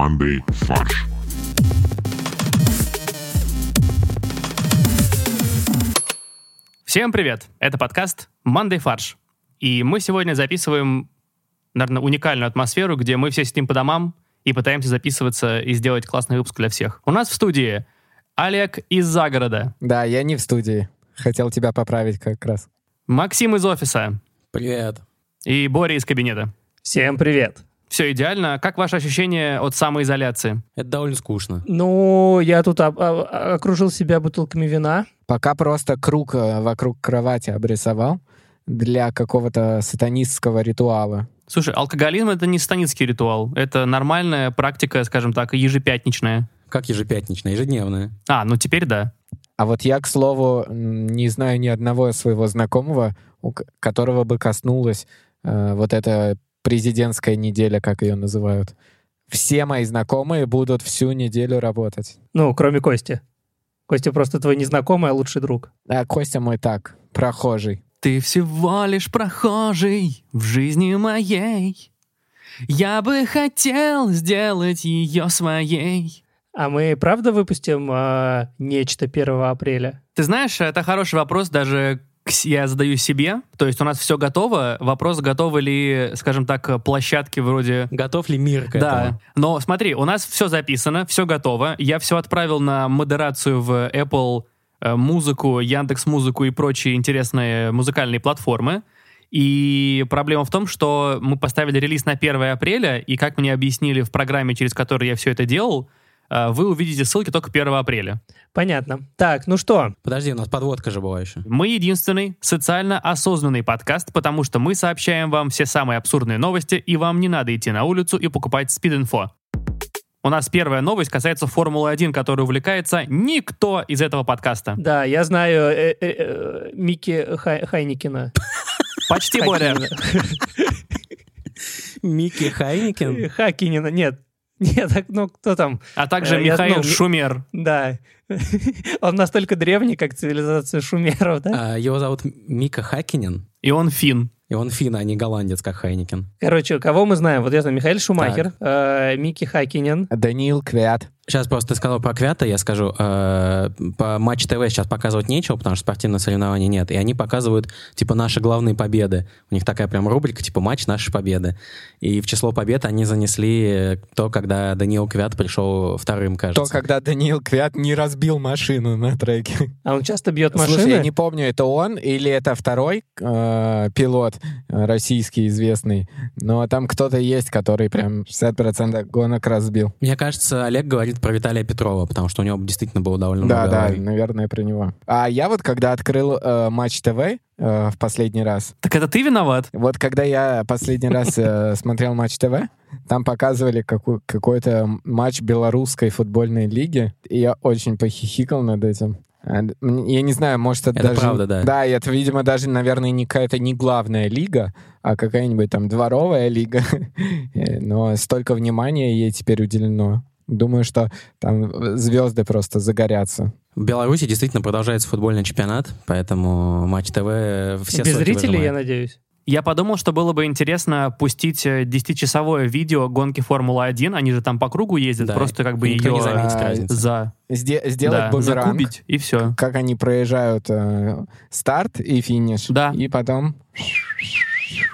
командой «Фарш». Всем привет! Это подкаст «Мандай фарш». И мы сегодня записываем, наверное, уникальную атмосферу, где мы все сидим по домам и пытаемся записываться и сделать классный выпуск для всех. У нас в студии Олег из загорода, Да, я не в студии. Хотел тебя поправить как раз. Максим из офиса Привет. и Боря из кабинета. Всем привет. Все идеально. Как ваше ощущение от самоизоляции? Это довольно скучно. Ну, я тут об- об- окружил себя бутылками вина. Пока просто круг э, вокруг кровати обрисовал для какого-то сатанистского ритуала. Слушай, алкоголизм — это не станицкий ритуал. Это нормальная практика, скажем так, ежепятничная. Как ежепятничная, ежедневная. А, ну теперь да. А вот я, к слову, не знаю ни одного своего знакомого, у которого бы коснулась э, вот эта президентская неделя, как ее называют. Все мои знакомые будут всю неделю работать. Ну, кроме Кости. Костя просто твой незнакомый, а лучший друг. А Костя мой так, прохожий. Ты всего лишь прохожий в жизни моей. Я бы хотел сделать ее своей. А мы правда выпустим а, нечто 1 апреля? Ты знаешь, это хороший вопрос, даже я задаю себе. То есть у нас все готово. Вопрос, готовы ли, скажем так, площадки вроде... Готов ли мир к Да, этому? но смотри, у нас все записано, все готово. Я все отправил на модерацию в Apple э, музыку, Яндекс музыку и прочие интересные музыкальные платформы. И проблема в том, что мы поставили релиз на 1 апреля, и как мне объяснили в программе, через которую я все это делал, вы увидите ссылки только 1 апреля. Понятно. Так, ну что, Подожди, у нас подводка же была еще. Мы единственный социально осознанный подкаст, потому что мы сообщаем вам все самые абсурдные новости, и вам не надо идти на улицу и покупать спид-инфо. У нас первая новость касается Формулы-1, которой увлекается никто из этого подкаста. да, я знаю э, э, э, Микки Хай- Хайникина. Почти. Хакинина. Микки Хайникен? Хакинина, нет. Нет, так, ну кто там? А также Э, я- Михаил ну, ми- Шумер. Да. Он настолько древний, как цивилизация шумеров, да? А, Его зовут Мика Хакинен. И он фин. И он фин, а не голландец, как Хайникен. Короче, кого мы знаем? Вот я знаю, Михаил Шумахер, э, Микки Хакинин. Даниил Квят. Сейчас просто ты сказал про Квята, я скажу, э, по Матч ТВ сейчас показывать нечего, потому что спортивных соревнований нет, и они показывают, типа, наши главные победы. У них такая прям рубрика, типа, матч наши победы. И в число побед они занесли то, когда Даниил Квят пришел вторым, кажется. То, когда Даниил Квят не разбил машину на треке. А он часто бьет Слушай, машины? я не помню, это он или это второй э, пилот э, российский известный, но там кто-то есть, который прям 60% гонок разбил. Мне кажется, Олег говорит про Виталия Петрова, потому что у него действительно было довольно Да, много да, аварий. наверное, про него. А я вот когда открыл э, Матч ТВ э, в последний раз, Так это ты виноват? вот когда я последний раз э, смотрел Матч ТВ, там показывали какой-то матч белорусской футбольной лиги, и я очень похихикал над этим. А, Я не знаю, может, это, Это даже... правда, да. Да, это, видимо, даже, наверное, не какая-то не главная лига, а какая-нибудь там дворовая лига. Э, Но столько внимания ей теперь уделено. Думаю, что там звезды просто загорятся. В Беларуси действительно продолжается футбольный чемпионат, поэтому Матч ТВ все Без зрителей, я выжимает. надеюсь. Я подумал, что было бы интересно пустить э, 10-часовое видео гонки Формулы-1. Они же там по кругу ездят, Да, просто как бы никто не ее заметит а, за... Сде- сделать да, бумеранг, закубить, и все. как они проезжают э, старт и финиш. Да. И потом...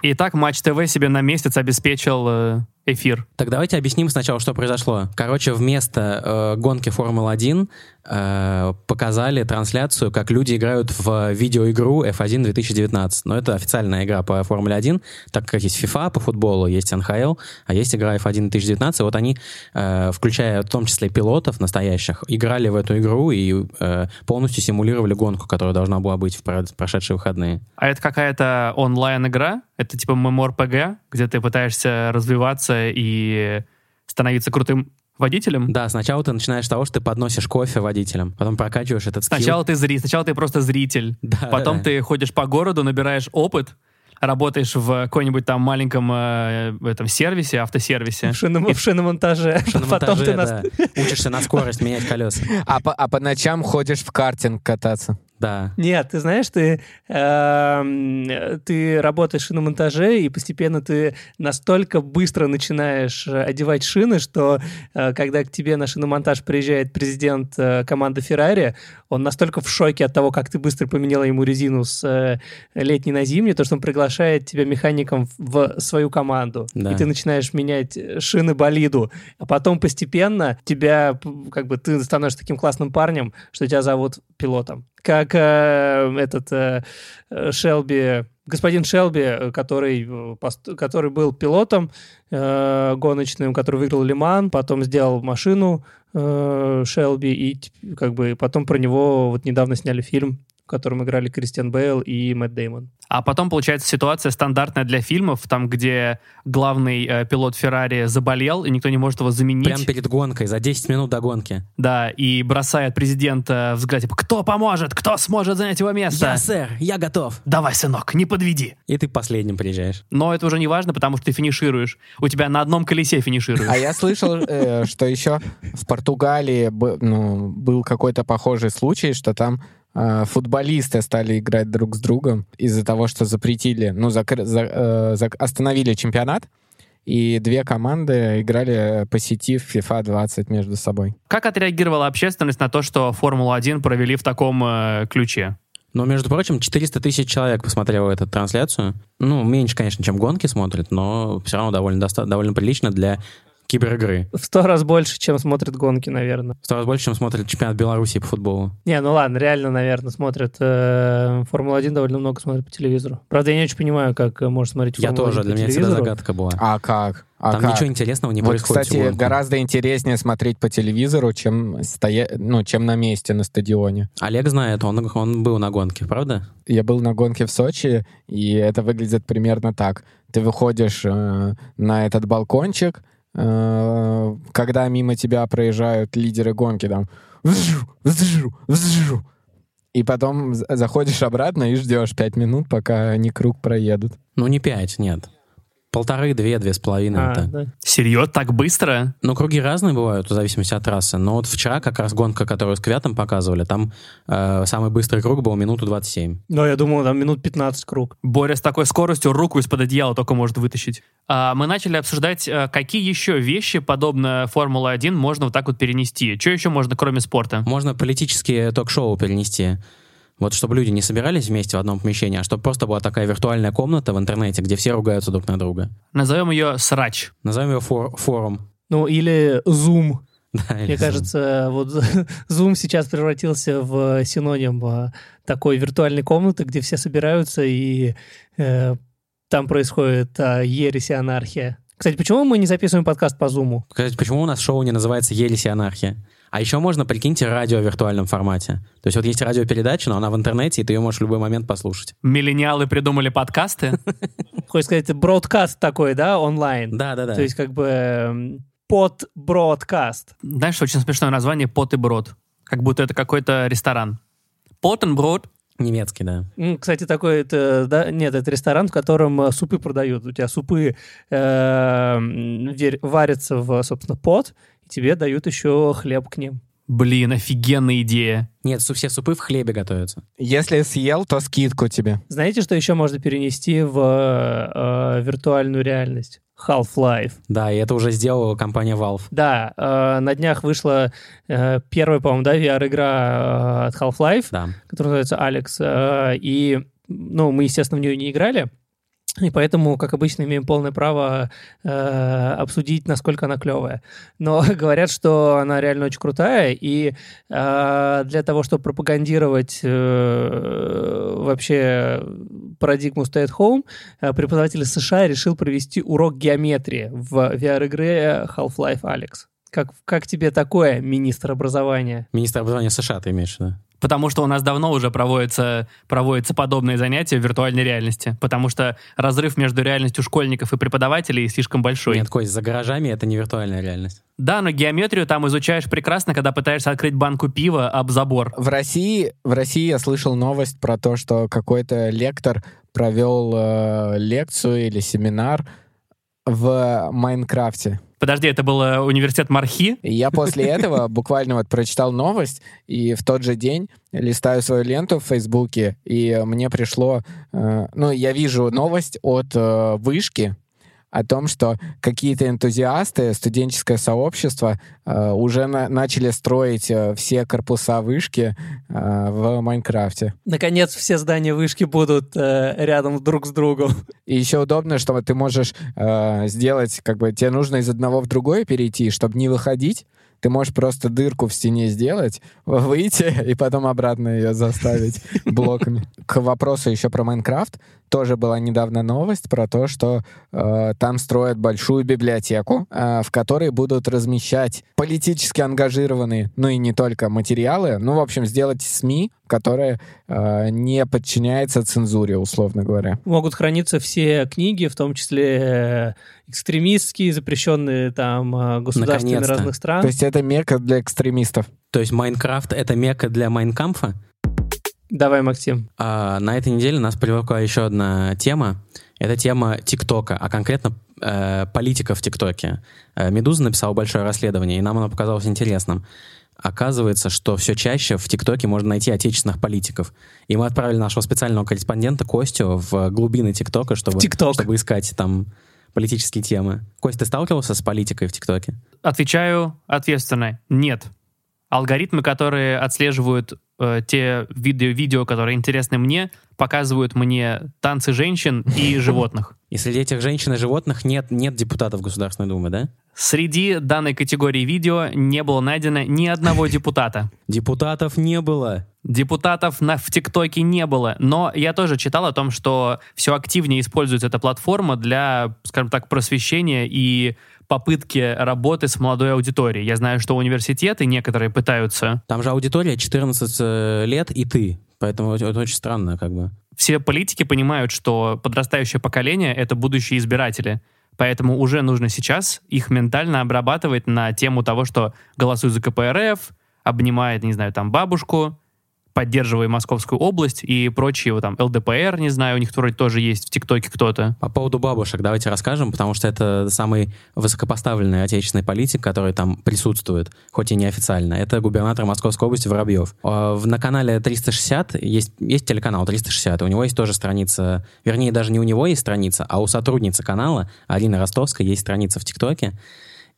И так Матч ТВ себе на месяц обеспечил э, эфир. Так давайте объясним сначала, что произошло. Короче, вместо э, гонки Формулы-1 э, показали трансляцию, как люди играют в видеоигру F1 2019. Но это официальная игра по Формуле 1, так как есть FIFA по футболу, есть НХЛ, а есть игра F1 2019. Вот они, э, включая в том числе пилотов настоящих, играли в эту игру и э, полностью симулировали гонку, которая должна была быть в про- прошедшие выходные. А это какая-то онлайн-игра? Это типа MMORPG, где ты пытаешься развиваться и становиться крутым водителем? Да, сначала ты начинаешь с того, что ты подносишь кофе водителям, потом прокачиваешь этот скилл. Сначала ты зри, сначала ты просто зритель, Да, потом да. ты ходишь по городу, набираешь опыт, работаешь в какой-нибудь там маленьком э, в этом сервисе, автосервисе. В, шином- в шиномонтаже. На Потом монтаже, ты нас... да. учишься на скорость менять колеса. А по, а по ночам ходишь в картинг кататься. Да. Нет, ты знаешь, ты, эм, ты работаешь на монтаже, и постепенно ты настолько быстро начинаешь э, одевать шины, что э, когда к тебе на шиномонтаж приезжает президент э, команды Ferrari, он настолько в шоке от того, как ты быстро поменяла ему резину с э, летней на зимнюю, то, что он приглашает тебя механиком в свою команду. Да. И ты начинаешь менять шины болиду, а потом постепенно тебя, как бы, ты становишься таким классным парнем, что тебя зовут пилотом. Как э, этот э, Шелби, господин Шелби, который, э, который был пилотом э, гоночным, который выиграл Лиман, потом сделал машину э, Шелби, и как бы потом про него вот недавно сняли фильм, в котором играли Кристиан Бейл и Мэтт Деймон. А потом получается ситуация стандартная для фильмов, там, где главный э, пилот Феррари заболел, и никто не может его заменить. Прямо перед гонкой, за 10 минут до гонки. Да, и бросает президента взгляд, типа, кто поможет, кто сможет занять его место? Я, сэр, я готов. Давай, сынок, не подведи. И ты последним приезжаешь. Но это уже не важно, потому что ты финишируешь. У тебя на одном колесе финишируешь. А я слышал, э, что еще в Португалии ну, был какой-то похожий случай, что там футболисты стали играть друг с другом из-за того, что запретили, ну, закры- за- э, зак- остановили чемпионат, и две команды играли по сети в FIFA 20 между собой. Как отреагировала общественность на то, что Формулу-1 провели в таком э, ключе? Но, между прочим, 400 тысяч человек посмотрело эту трансляцию. Ну, меньше, конечно, чем гонки смотрят, но все равно довольно, доста- довольно прилично для киберигры. В сто раз больше, чем смотрят гонки, наверное. В сто раз больше, чем смотрят чемпионат Беларуси по футболу. Не, ну ладно, реально, наверное, смотрят э, Формулу-1 довольно много смотрят по телевизору. Правда, я не очень понимаю, как э, можно смотреть Я Формулу-1 тоже, для меня это всегда загадка была. А как? А Там как? ничего интересного не вот, происходит. кстати, гонку. гораздо интереснее смотреть по телевизору, чем, стоя... ну, чем на месте на стадионе. Олег знает, он, он был на гонке, правда? Я был на гонке в Сочи, и это выглядит примерно так. Ты выходишь э, на этот балкончик, когда мимо тебя проезжают лидеры гонки, там и потом заходишь обратно и ждешь пять минут, пока они круг проедут. Ну, не пять, нет. Полторы, две, две с половиной. А, это. да. Серьезно? Так быстро? Ну, круги разные бывают, в зависимости от трассы. Но вот вчера как раз гонка, которую с Квятом показывали, там э, самый быстрый круг был минуту 27. Но я думал, там минут 15 круг. Боря с такой скоростью руку из-под одеяла только может вытащить. А, мы начали обсуждать, а, какие еще вещи, подобно Формула-1, можно вот так вот перенести. Что еще можно, кроме спорта? Можно политические ток-шоу перенести. Вот чтобы люди не собирались вместе в одном помещении, а чтобы просто была такая виртуальная комната в интернете, где все ругаются друг на друга. Назовем ее «Срач». Назовем его фор- форум. Ну, или Zoom. Да, или Мне Zoom. кажется, вот Zoom сейчас превратился в синоним а, такой виртуальной комнаты, где все собираются, и э, там происходит а, ересь и анархия. Кстати, почему мы не записываем подкаст по Zoom? Кстати, почему у нас шоу не называется «Елись и анархия»? А еще можно, прикиньте, радио в виртуальном формате. То есть вот есть радиопередача, но она в интернете, и ты ее можешь в любой момент послушать. Миллениалы придумали подкасты? Хочешь сказать, бродкаст такой, да, онлайн? Да-да-да. То есть как бы эм, под бродкаст. Знаешь, очень смешное название «Пот и брод». Как будто это какой-то ресторан. Пот и брод. Немецкий, да. Кстати, такой, это, да, нет, это ресторан, в котором э, супы продают. У тебя супы э, варятся в, собственно, пот, и тебе дают еще хлеб к ним. Блин, офигенная идея. Нет, все супы в хлебе готовятся. Если съел, то скидку тебе. Знаете, что еще можно перенести в э, виртуальную реальность? Half-Life. Да, и это уже сделала компания Valve. Да, э, на днях вышла э, первая, по-моему, да, VR-игра э, от Half-Life, Да. которая называется Алекс. э, и, ну, мы, естественно, в нее не играли. И поэтому, как обычно, имеем полное право э, обсудить, насколько она клевая. Но говорят, что она реально очень крутая, и э, для того, чтобы пропагандировать э, вообще парадигму Stay at Home, э, преподаватель США решил провести урок геометрии в VR-игре Half-Life Alex. Как, как тебе такое, министр образования? Министр образования США, ты имеешь в виду? Потому что у нас давно уже проводятся, проводятся подобные занятия в виртуальной реальности. Потому что разрыв между реальностью школьников и преподавателей слишком большой. Нет, Кость, за гаражами это не виртуальная реальность. Да, но геометрию там изучаешь прекрасно, когда пытаешься открыть банку пива об забор. В России, в России я слышал новость про то, что какой-то лектор провел э, лекцию или семинар в Майнкрафте. Подожди, это был э, университет Мархи? Я после этого буквально вот прочитал новость, и в тот же день листаю свою ленту в Фейсбуке, и мне пришло... э, ну, я вижу новость от э, вышки, о том, что какие-то энтузиасты, студенческое сообщество э, уже на- начали строить э, все корпуса вышки э, в Майнкрафте. Наконец, все здания вышки будут э, рядом друг с другом. И еще удобно, что ты можешь э, сделать, как бы тебе нужно из одного в другое перейти, чтобы не выходить. Ты можешь просто дырку в стене сделать, выйти и потом обратно ее заставить блоками. К вопросу еще про Майнкрафт. Тоже была недавно новость про то, что э, там строят большую библиотеку, э, в которой будут размещать политически ангажированные, ну и не только материалы, ну, в общем, сделать СМИ, которые э, не подчиняются цензуре, условно говоря. Могут храниться все книги, в том числе э, экстремистские, запрещенные там э, государствами Наконец-то. разных стран. То есть это мека для экстремистов. То есть Minecraft — это мека для Майнкамфа? Давай, Максим. А, на этой неделе нас привлекла еще одна тема. Это тема ТикТока, а конкретно э, политика в ТикТоке. Э, Медуза написала большое расследование, и нам оно показалось интересным. Оказывается, что все чаще в ТикТоке можно найти отечественных политиков. И мы отправили нашего специального корреспондента Костю в глубины ТикТока, чтобы, чтобы искать там политические темы. Костя, ты сталкивался с политикой в ТикТоке? Отвечаю ответственно. Нет. Алгоритмы, которые отслеживают э, те видео, видео, которые интересны мне, показывают мне танцы женщин и животных. И среди этих женщин и животных нет, нет депутатов Государственной Думы, да? Среди данной категории видео не было найдено ни одного депутата. Депутатов не было. Депутатов на, в ТикТоке не было. Но я тоже читал о том, что все активнее используется эта платформа для, скажем так, просвещения и попытки работы с молодой аудиторией. Я знаю, что университеты некоторые пытаются. Там же аудитория 14 э, лет и ты. Поэтому это это очень странно, как бы. Все политики понимают, что подрастающее поколение — это будущие избиратели. Поэтому уже нужно сейчас их ментально обрабатывать на тему того, что голосуй за КПРФ, обнимает, не знаю, там бабушку, поддерживай Московскую область и прочие, вот там, ЛДПР, не знаю, у них вроде тоже есть в ТикТоке кто-то. По поводу бабушек давайте расскажем, потому что это самый высокопоставленный отечественный политик, который там присутствует, хоть и неофициально. Это губернатор Московской области Воробьев. А, На канале 360 есть, есть телеканал 360, у него есть тоже страница, вернее, даже не у него есть страница, а у сотрудницы канала, Алины Ростовской, есть страница в ТикТоке.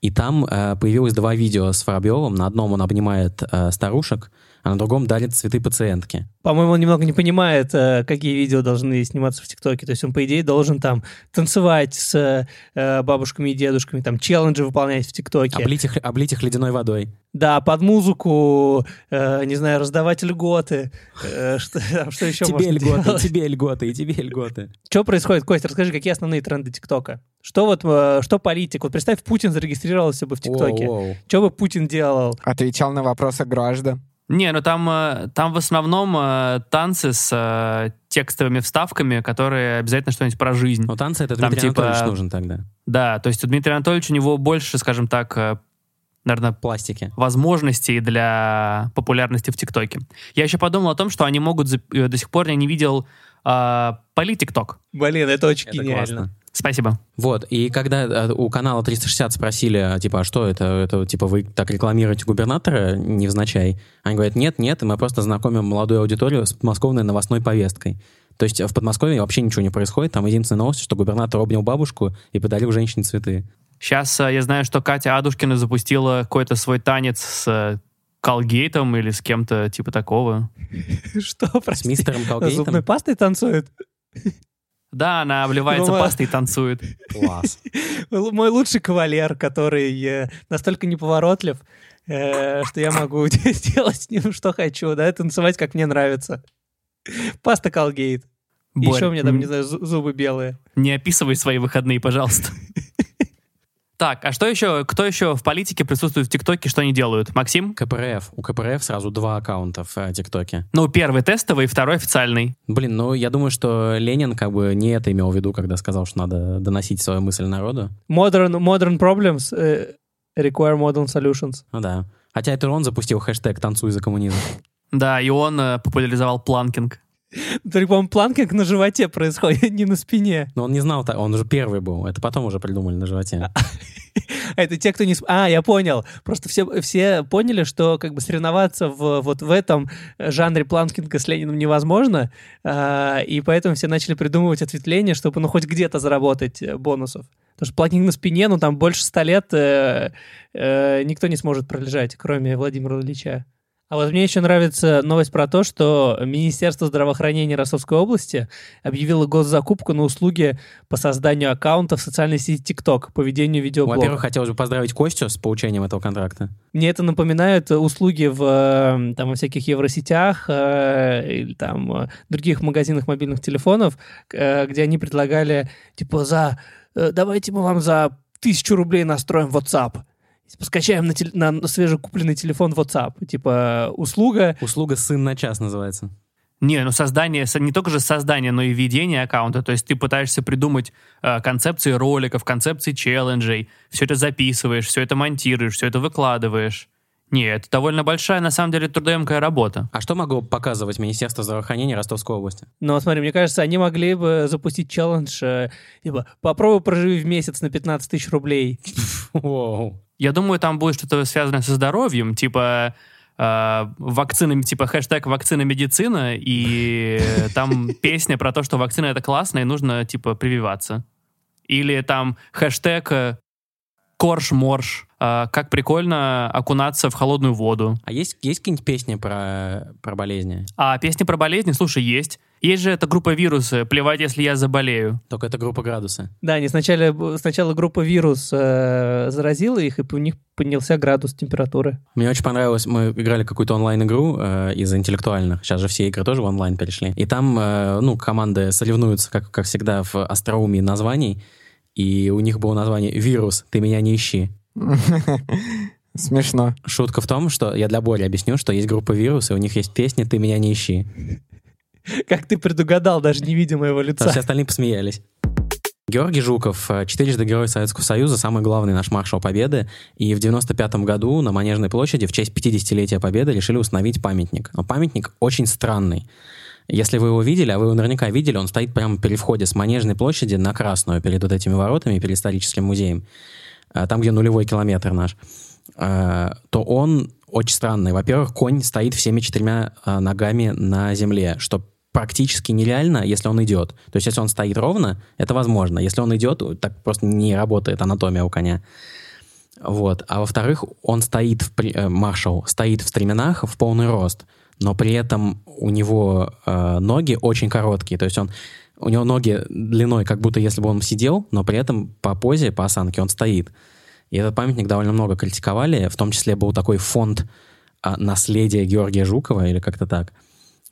И там э, появилось два видео с Воробьевым. На одном он обнимает э, старушек, а на другом дарит цветы пациентке. По-моему, он немного не понимает, э, какие видео должны сниматься в ТикТоке. То есть он, по идее, должен там танцевать с э, бабушками и дедушками, там челленджи выполнять в ТикТоке. Облить их, облить их ледяной водой. Да, под музыку, э, не знаю, раздавать льготы. Что, что еще тебе можно льготы, делать? тебе льготы, и тебе льготы. Что происходит, Костя? Расскажи, какие основные тренды ТикТока? Что вот, что политик? Вот представь, Путин зарегистрировался бы в ТикТоке. Что бы Путин делал? Отвечал на вопросы граждан. Не, ну там, э, там в основном э, танцы с э, текстовыми вставками, которые обязательно что-нибудь про жизнь. Ну, танцы это Там Дмитрий типа- Анатольевич нужен тогда. Да, то есть у Дмитрия Анатольевича у него больше, скажем так, наверное, Пластики. возможностей для популярности в ТикТоке. Я еще подумал о том, что они могут... зап- э, До сих пор я не видел э, политикток. Блин, это очень Это гениально. классно. Спасибо. Вот, и когда э, у канала 360 спросили, а, типа, а что это, это, типа, вы так рекламируете губернатора невзначай? Они говорят, нет, нет, мы просто знакомим молодую аудиторию с подмосковной новостной повесткой. То есть в Подмосковье вообще ничего не происходит, там единственная новость, что губернатор обнял бабушку и подарил женщине цветы. Сейчас я знаю, что Катя Адушкина запустила какой-то свой танец с э, Колгейтом или с кем-то типа такого. Что, С прости? мистером Зубной Колгейтом? пастой танцует? Да, она обливается Ну, а- пастой и танцует. Класс. Мой лучший кавалер, который э, настолько неповоротлив, э, что я могу сделать с ним что хочу, да, танцевать, как мне нравится. Паста Колгейт. Еще у меня там, не знаю, зу- зубы белые. Не описывай свои выходные, пожалуйста. Так, а что еще, кто еще в политике присутствует в ТикТоке, что они делают? Максим? КПРФ. У КПРФ сразу два аккаунта в э, ТикТоке. Ну, первый тестовый, второй официальный. Блин, ну я думаю, что Ленин как бы не это имел в виду, когда сказал, что надо доносить свою мысль народу. Modern, modern problems э, require modern solutions. Ну да. Хотя это он запустил хэштег «Танцуй за коммунизм». Да, и он э, популяризовал планкинг. По-моему, планкинг на животе происходит, не на спине. Но он не знал, он уже первый был. Это потом уже придумали на животе. А это те, кто не... А, я понял. Просто все, все поняли, что как бы соревноваться в, вот в этом жанре планкинга с Лениным невозможно, а, и поэтому все начали придумывать ответвления, чтобы ну хоть где-то заработать э, бонусов. Потому что планкинг на спине, ну там больше ста лет э, э, никто не сможет пролежать, кроме Владимира Ильича. А вот мне еще нравится новость про то, что Министерство здравоохранения Ростовской области объявило госзакупку на услуги по созданию аккаунта в социальной сети TikTok по ведению видеоблога. Во-первых, хотелось бы поздравить Костю с получением этого контракта. Мне это напоминает услуги в, э, там, во всяких евросетях э, или там э, других магазинах мобильных телефонов, э, где они предлагали, типа, за э, давайте мы вам за тысячу рублей настроим WhatsApp скачаем на, теле, на свежекупленный телефон WhatsApp. Типа, услуга... Услуга «Сын на час» называется. Не, ну создание, не только же создание, но и ведение аккаунта. То есть ты пытаешься придумать э, концепции роликов, концепции челленджей, все это записываешь, все это монтируешь, все это выкладываешь. Нет, это довольно большая, на самом деле, трудоемкая работа. А что могло показывать Министерство здравоохранения Ростовской области? Ну, смотри, мне кажется, они могли бы запустить челлендж, э, типа, попробуй проживи в месяц на 15 тысяч рублей. Воу. Я думаю, там будет что-то связанное со здоровьем, типа э, вакцины, типа хэштег вакцина медицина, и там песня про то, что вакцина это классно, и нужно, типа, прививаться. Или там хэштег э, корж-морж, э, как прикольно окунаться в холодную воду. А есть, есть какие-нибудь песни про, про болезни? А песни про болезни, слушай, есть. Есть же эта группа вирусы, плевать, если я заболею. Только это группа градусы. Да, они сначала, сначала группа вирус э, заразила их, и у них поднялся градус температуры. Мне очень понравилось, мы играли какую-то онлайн-игру э, из интеллектуальных, сейчас же все игры тоже в онлайн перешли, и там, э, ну, команды соревнуются, как, как всегда, в остроумии названий, и у них было название «Вирус, ты меня не ищи». Смешно. Шутка в том, что я для Бори объясню, что есть группа «Вирус», и у них есть песня «Ты меня не ищи». Как ты предугадал, даже не видя моего лица. Все остальные посмеялись. Георгий Жуков, э, четырежды Герой Советского Союза, самый главный наш маршал Победы. И в 95 году на Манежной площади в честь 50-летия Победы решили установить памятник. Но памятник очень странный. Если вы его видели, а вы его наверняка видели, он стоит прямо при входе с Манежной площади на Красную, перед вот этими воротами, перед историческим музеем, э, там, где нулевой километр наш, э, то он очень странный. Во-первых, конь стоит всеми четырьмя ногами на земле, что практически нереально, если он идет. То есть, если он стоит ровно, это возможно. Если он идет, так просто не работает анатомия у коня. Вот. А во-вторых, он стоит, в, э, маршал стоит в стременах в полный рост, но при этом у него э, ноги очень короткие. То есть он, у него ноги длиной, как будто если бы он сидел, но при этом по позе, по осанке он стоит. И этот памятник довольно много критиковали, в том числе был такой фонд э, наследия Георгия Жукова, или как-то так –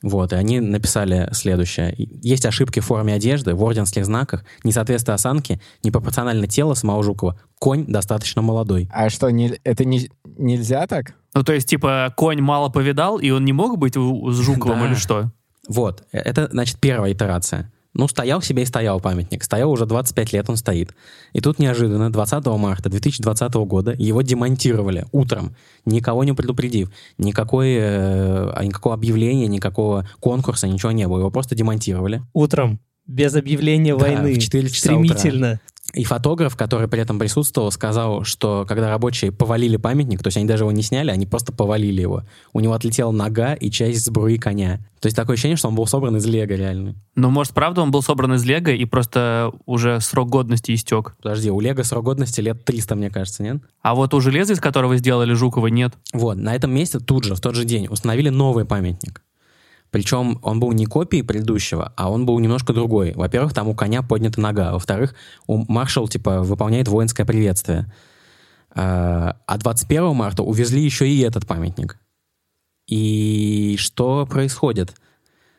вот, и они написали следующее. Есть ошибки в форме одежды, в орденских знаках, несоответствие осанки, непропорционально тело самого Жукова. Конь достаточно молодой. А что, не, это не, нельзя так? Ну, то есть, типа, конь мало повидал, и он не мог быть у, с Жуковым Да. или что? Вот, э, это, значит, первая итерация. Ну, стоял себе и стоял памятник. Стоял уже 25 лет, он стоит. И тут неожиданно, 20 марта 2020 года, его демонтировали утром, никого не предупредив. Никакой, э, никакого объявления, никакого конкурса, ничего не было. Его просто демонтировали. Утром, без объявления Да, войны. в 4 часа утра. И фотограф, который при этом присутствовал, сказал, что когда рабочие повалили памятник, то есть они даже его не сняли, они просто повалили его. У него отлетела нога и часть сбруи коня. То есть такое ощущение, что он был собран из лего реально. Ну, может, правда, он был собран из лего, и просто уже срок годности истек. Подожди, у лего срок годности лет 300, мне кажется, нет? А вот у железа, из которого сделали Жукова, нет. Вот, на этом месте тут же, в тот же день, установили новый памятник. Причем он был не копией предыдущего, а он был немножко другой. Во-первых, там у коня поднята нога. Во-вторых, у маршал, типа, выполняет воинское приветствие. А а 21 марта увезли еще и этот памятник. И что происходит?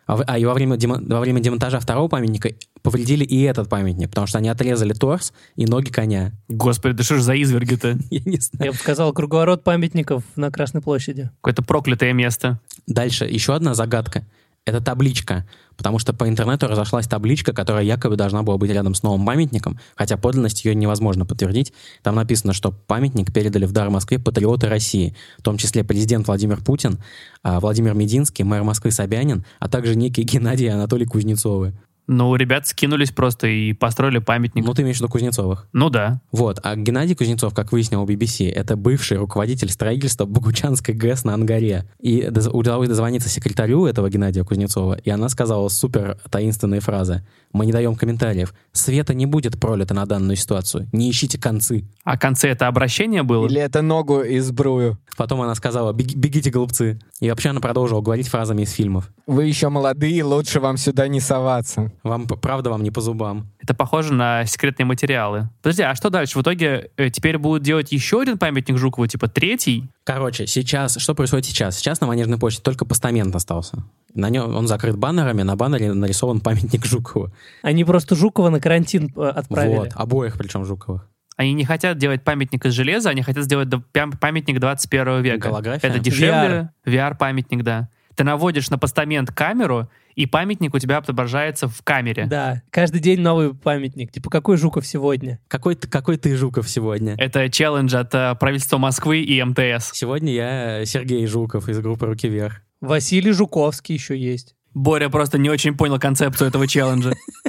А, а и во время, демо- во время демонтажа второго памятника повредили и этот памятник, потому что они отрезали торс и ноги коня. Господи, да что ж за изверги-то? Я не знаю. Я бы сказал, круговорот памятников на Красной площади. Какое-то проклятое место. Дальше, еще одна загадка. это табличка, потому что по интернету разошлась табличка, которая якобы должна была быть рядом с новым памятником, хотя подлинность ее невозможно подтвердить. Там написано, что памятник передали в дар Москве патриоты России, в том числе президент Владимир Путин, а, Владимир Мединский, мэр Москвы Собянин, а также некий Геннадий и Анатолий Кузнецовы. Ну, ребят скинулись просто и построили памятник. Ну, ты имеешь в виду Кузнецовых? Ну да. Вот, а Геннадий Кузнецов, как выяснил BBC, это бывший руководитель строительства Богучанской ГЭС на Ангаре. И удалось дозвониться секретарю этого Геннадия Кузнецова, и она сказала супер таинственные фразы. Мы не даем комментариев. Света не будет пролито на данную ситуацию. Не ищите концы. А в конце это обращение было? Или это ногу из брую? Потом она сказала, «Беги- бегите, голубцы. И вообще она продолжила говорить фразами из фильмов. Вы еще молодые, лучше вам сюда не соваться. Вам, правда, вам не по зубам. Это похоже на секретные материалы. Подожди, а что дальше? В итоге э, теперь будут делать еще один памятник Жукову, типа третий? Короче, сейчас, что происходит сейчас? Сейчас на Манежной почте только постамент остался. На нем он закрыт баннерами, на баннере нарисован памятник Жукову. Они просто Жукова на карантин э, отправили. Вот, обоих причем Жуковых. Они не хотят делать памятник из железа, они хотят сделать памятник 21 века. Голография? Это дешевле. VR-памятник, да. Ты наводишь на постамент камеру, и памятник у тебя отображается в камере. Да, каждый день новый памятник. Типа, какой Жуков сегодня? Какой ты, какой ты Жуков сегодня? Это челлендж от э, правительства Москвы и МТС. Сегодня я Сергей Жуков из группы «Руки вверх». Василий Жуковский еще есть. Боря просто не очень понял концепцию этого челленджа.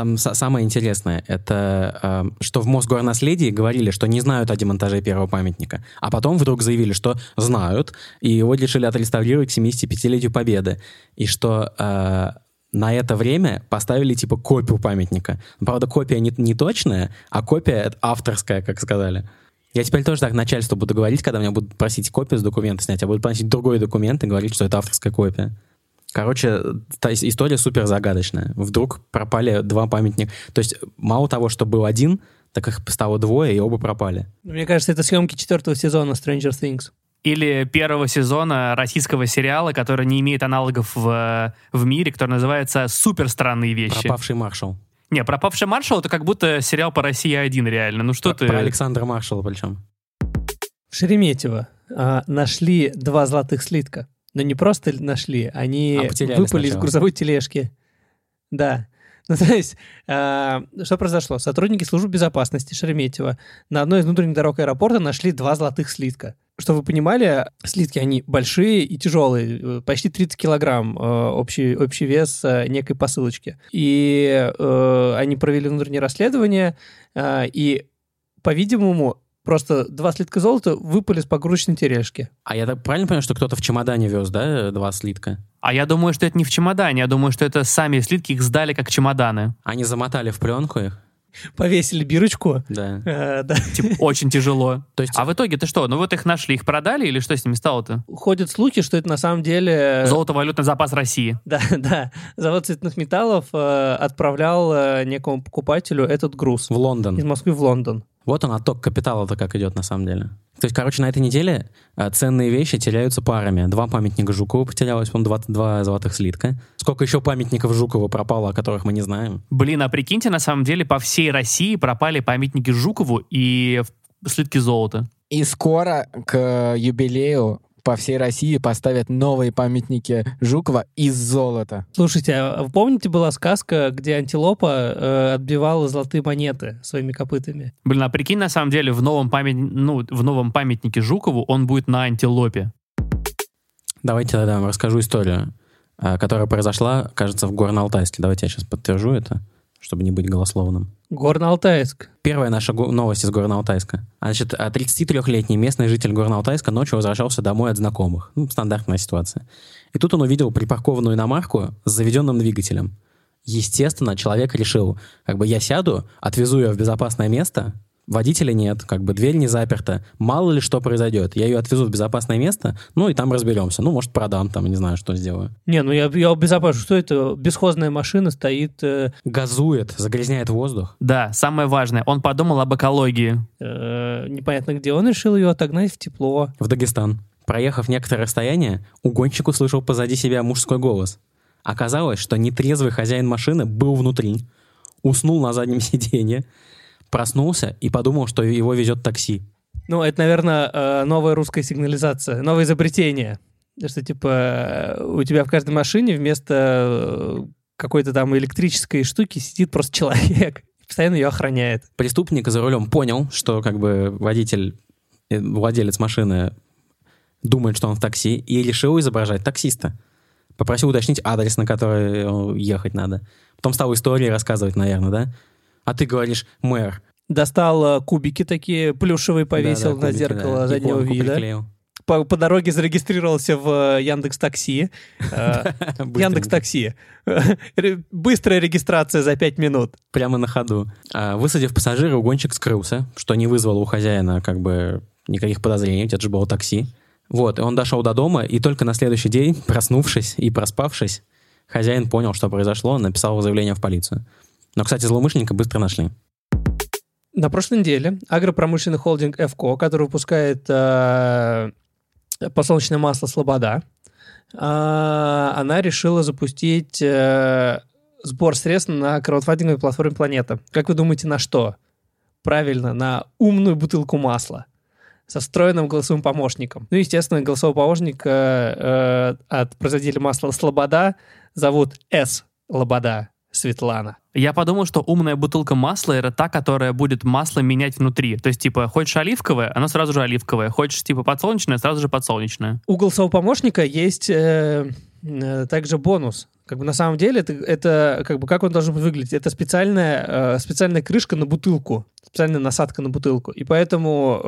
Там са- самое интересное, это э, что в Мосгорнаследии говорили, что не знают о демонтаже первого памятника, а потом вдруг заявили, что знают, и его решили отреставрировать к 75-летию Победы, и что э, на это время поставили типа копию памятника. Правда, копия не, не точная, а копия авторская, как сказали. Я теперь тоже так начальству буду говорить, когда меня будут просить копию с документа снять, я буду просить другой документ и говорить, что это авторская копия. Короче, та ис- история супер загадочная. Вдруг пропали два памятника. То есть мало того, что был один, так их стало двое, и оба пропали. Мне кажется, это съемки четвертого сезона Stranger Things. Или первого сезона российского сериала, который не имеет аналогов в, в мире, который называется «Супер странные вещи». Пропавший маршал. Не, «Пропавший маршал» — это как будто сериал по России один реально. Ну что про, ты... про Александра Маршала причем. В Шереметьево а, нашли два золотых слитка. Но не просто нашли, они А, выпали из сначала. грузовой тележки. Да. Ну, то есть, а, что произошло? Сотрудники службы безопасности Шереметьево на одной из внутренних дорог аэропорта нашли два золотых слитка. Чтобы вы понимали, слитки, они большие и тяжелые, э, почти 30 килограмм э, общий, общий вес э, некой посылочки. И э, они провели внутреннее расследование, э, и, по-видимому, просто два слитка золота выпали с погрузочной тележки. А я так правильно понимаю, что кто-то в чемодане вез, да, два слитка? А я думаю, что это не в чемодане, я думаю, что это сами слитки их сдали как чемоданы. Они замотали в пленку их? Повесили бирочку. Да. э, да. Типа, очень тяжело. То есть А в итоге-то что? Ну вот их нашли, их продали или что с ними стало-то? Ходят слухи, что это на самом деле... Золото-валютный запас России. Да, да. Завод цветных металлов э, отправлял э, некому покупателю этот груз в Лондон. из Москвы в Лондон. Вот он, отток капитала-то как идет на самом деле. То есть, короче, на этой неделе э, ценные вещи теряются парами. Два памятника Жукову потерялось, по-моему, два, два золотых слитка. Сколько еще памятников Жукова пропало, о которых мы не знаем? Блин, а прикиньте, на самом деле по всей России пропали памятники Жукову и слитки золота. И скоро к юбилею по всей России поставят новые памятники Жукова из золота. Слушайте, а вы помните, была сказка, где антилопа э, отбивала золотые монеты своими копытами? Блин, а прикинь, на самом деле, в новом, памят... ну, в новом памятнике Жукову он будет на антилопе. Давайте тогда вам расскажу историю, э, которая произошла, кажется, в Горно-Алтайске. Давайте я сейчас подтвержу это, чтобы не быть голословным. Горно-Алтайск. Первая наша новость из Горно-Алтайска. Значит, а 33-летний местный житель Горно-Алтайска ночью возвращался домой от знакомых. Ну, стандартная ситуация. И тут он увидел припаркованную иномарку с заведенным двигателем. Естественно, человек решил, как бы я сяду, отвезу ее в безопасное место, водителя нет, как бы дверь не заперта, мало ли что произойдет. Я ее отвезу в безопасное место, ну и там разберемся. Ну, может, продам там, не знаю, что сделаю. Не, ну я, я обезопашу, что это? Бесхозная машина стоит э, Газует, загрязняет воздух. Да, самое важное, он подумал об экологии. э, непонятно где. Он решил ее отогнать в тепло. в Дагестан. Проехав некоторое расстояние, угонщик услышал позади себя мужской голос. Оказалось, что нетрезвый хозяин машины был внутри, уснул на заднем сиденье, проснулся и подумал, что его везет такси. Ну, это, наверное, э, новая русская сигнализация, новое изобретение. Что, типа, у тебя в каждой машине вместо какой-то там электрической штуки сидит просто человек, и постоянно ее охраняет. Преступник за рулем понял, что как бы водитель, э, владелец машины думает, что он в такси, и решил изображать таксиста. Попросил уточнить адрес, на который э, ехать надо. Потом стал истории рассказывать, наверное, да? А ты говоришь, мэр. Достал э, кубики такие плюшевые, повесил Да-да, на кубики, зеркало да. заднего Иконку вида. приклеил. По, по дороге зарегистрировался в э, Яндекс Такси. Э. Яндекс Такси. Быстрая регистрация за 5 минут. Прямо на ходу. А, Высадив пассажира, угонщик скрылся, что не вызвало у хозяина как бы никаких подозрений, это же было такси. Вот, и он дошел до дома, и только на следующий день, проснувшись и проспавшись, хозяин понял, что произошло, написал заявление в полицию. Но, кстати, злоумышленника быстро нашли. На прошлой неделе агропромышленный холдинг ФКО, который выпускает э, подсолнечное масло «Слобода», э, она решила запустить э, сбор средств на краудфандинговой платформе «Планета». Как вы думаете, на что? Правильно, на умную бутылку масла со встроенным голосовым помощником. Ну, естественно, голосовой помощник э, от производителя масла «Слобода» зовут С. Лобода Светлана. Я подумал, что умная бутылка масла — это та, которая будет масло менять внутри. То есть, типа, хочешь оливковое, оно сразу же оливковое. Хочешь, типа, подсолнечное, сразу же подсолнечное. У голосового помощника есть э, э, также бонус. Как бы на самом деле это, это как бы как он должен выглядеть? Это специальная э, специальная крышка на бутылку, специальная насадка на бутылку. И поэтому,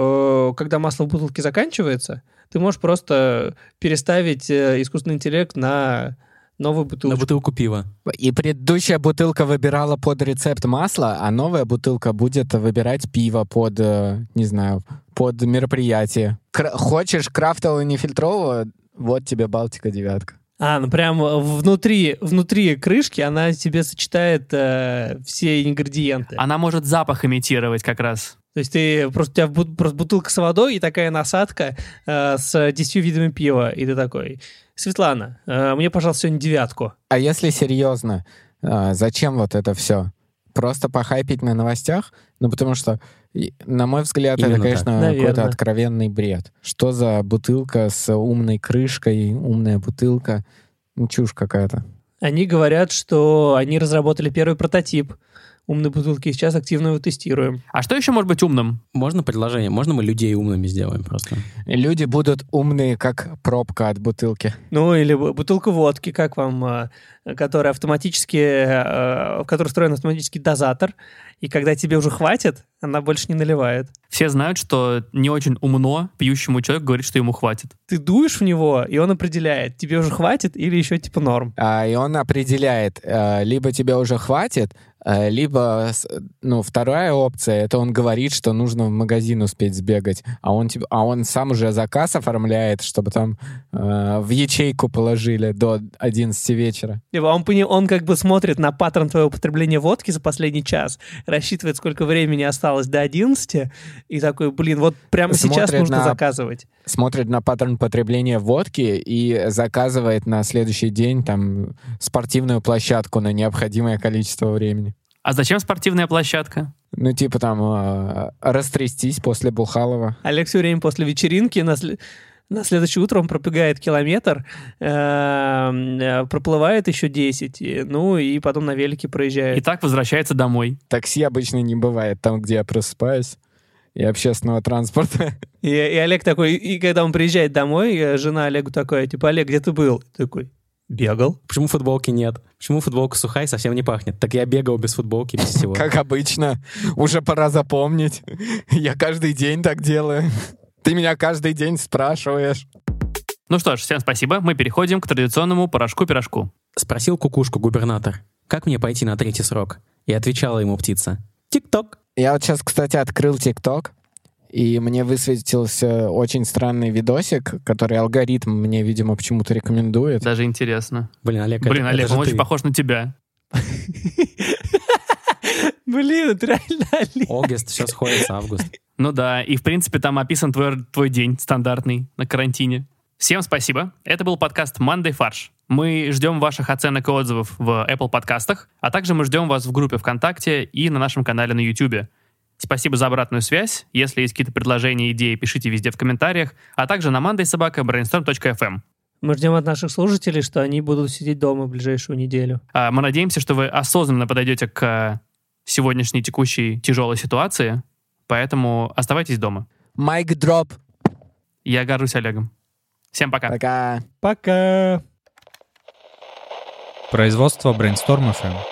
э, когда масло в бутылке заканчивается, ты можешь просто переставить э, искусственный интеллект на новую На бутылку. бутылку пива. И предыдущая бутылка выбирала под рецепт масла, а новая бутылка будет выбирать пиво под, э, не знаю, под мероприятие. Кра- хочешь крафтового нефильтрового? Вот тебе Балтика девятка. А, ну прям внутри, внутри крышки она тебе сочетает э, все ингредиенты. Она может запах имитировать как раз. То есть ты просто у тебя бу- просто бутылка с водой и такая насадка э, с 10 видами пива, и ты такой, Светлана, э, мне, пожалуйста, сегодня девятку. А если серьезно, а, зачем вот это все? Просто похайпить на новостях? Ну, потому что, на мой взгляд, Именно это, конечно, какой-то откровенный бред. Что за бутылка с умной крышкой, умная бутылка? Ну, чушь какая-то. Они говорят, что они разработали первый прототип умной бутылки, и сейчас активно его тестируем. А что еще может быть умным? Можно предложение? Можно мы людей умными сделаем просто? Люди будут умные, как пробка от бутылки. Ну, или бу- бутылка водки, как вам, э, которая автоматически, э, в которой встроен автоматический дозатор, и когда тебе уже хватит, она больше не наливает. Все знают, что не очень умно пьющему человеку говорить, что ему хватит. Ты дуешь в него, и он определяет, тебе уже хватит или еще типа норм. А, и он определяет, э, либо тебе уже хватит, либо, с- ну, вторая опция, это он говорит, что нужно в магазин успеть сбегать, а он, тебе, а он сам уже заказ оформляет, чтобы там э, в ячейку положили до 11 вечера. Либо он, пони- он как бы смотрит на паттерн твоего потребления водки за последний час, рассчитывает, сколько времени осталось до 11, и такой, блин, вот прямо сейчас Смотрит нужно на- заказывать. Смотрит на паттерн потребления водки и заказывает на следующий день там спортивную площадку на необходимое количество времени. А зачем спортивная площадка? Ну, типа там э, растрястись после Бухалова. Олег все время после вечеринки на, сле- на следующее утро он пробегает километр, эм, э, проплывает еще 10, и- ну и потом на велике И проезжает. так возвращается домой. Такси обычно не бывает там, где я просыпаюсь. И общественного транспорта. И, и Олег такой, и когда он приезжает домой, э, жена Олегу такая, типа, Олег, где ты был? Такой, бегал. Почему футболки нет? Почему футболка сухая и совсем не пахнет? Так я бегал без футболки, без всего. Как обычно. Уже пора запомнить. Я каждый день так делаю. Ты меня каждый день спрашиваешь. Ну что ж, всем спасибо. Мы переходим к традиционному порошку-пирожку. Спросил кукушку губернатор, как мне пойти на третий срок? И отвечала ему птица, тик-ток. Я вот сейчас, кстати, открыл ТикТок, и мне высветился очень странный видосик, который алгоритм мне, видимо, почему-то рекомендует. Даже интересно. Блин, Олег, Блин, это, Олег, это он очень ты. похож на тебя. Блин, это реально Олег. Огест, все сходится, август. Ну да, и в принципе там описан твой, твой день стандартный на карантине. Всем спасибо. Это был подкаст Monday Фарш. Мы ждем ваших оценок и отзывов в Apple подкастах, а также мы ждем вас в группе ВКонтакте и на нашем канале на YouTube. Спасибо за обратную связь. Если есть какие-то предложения, идеи, пишите везде в комментариях, а также на mandaysobaka.brainstorm.fm. Мы ждем от наших слушателей, что они будут сидеть дома в ближайшую неделю. А, Мы надеемся, что вы осознанно подойдете к сегодняшней текущей тяжелой ситуации, поэтому оставайтесь дома. Майк дроп. Я горжусь Олегом. Всем пока. Пока. Пока! Производство Brainstorm FM.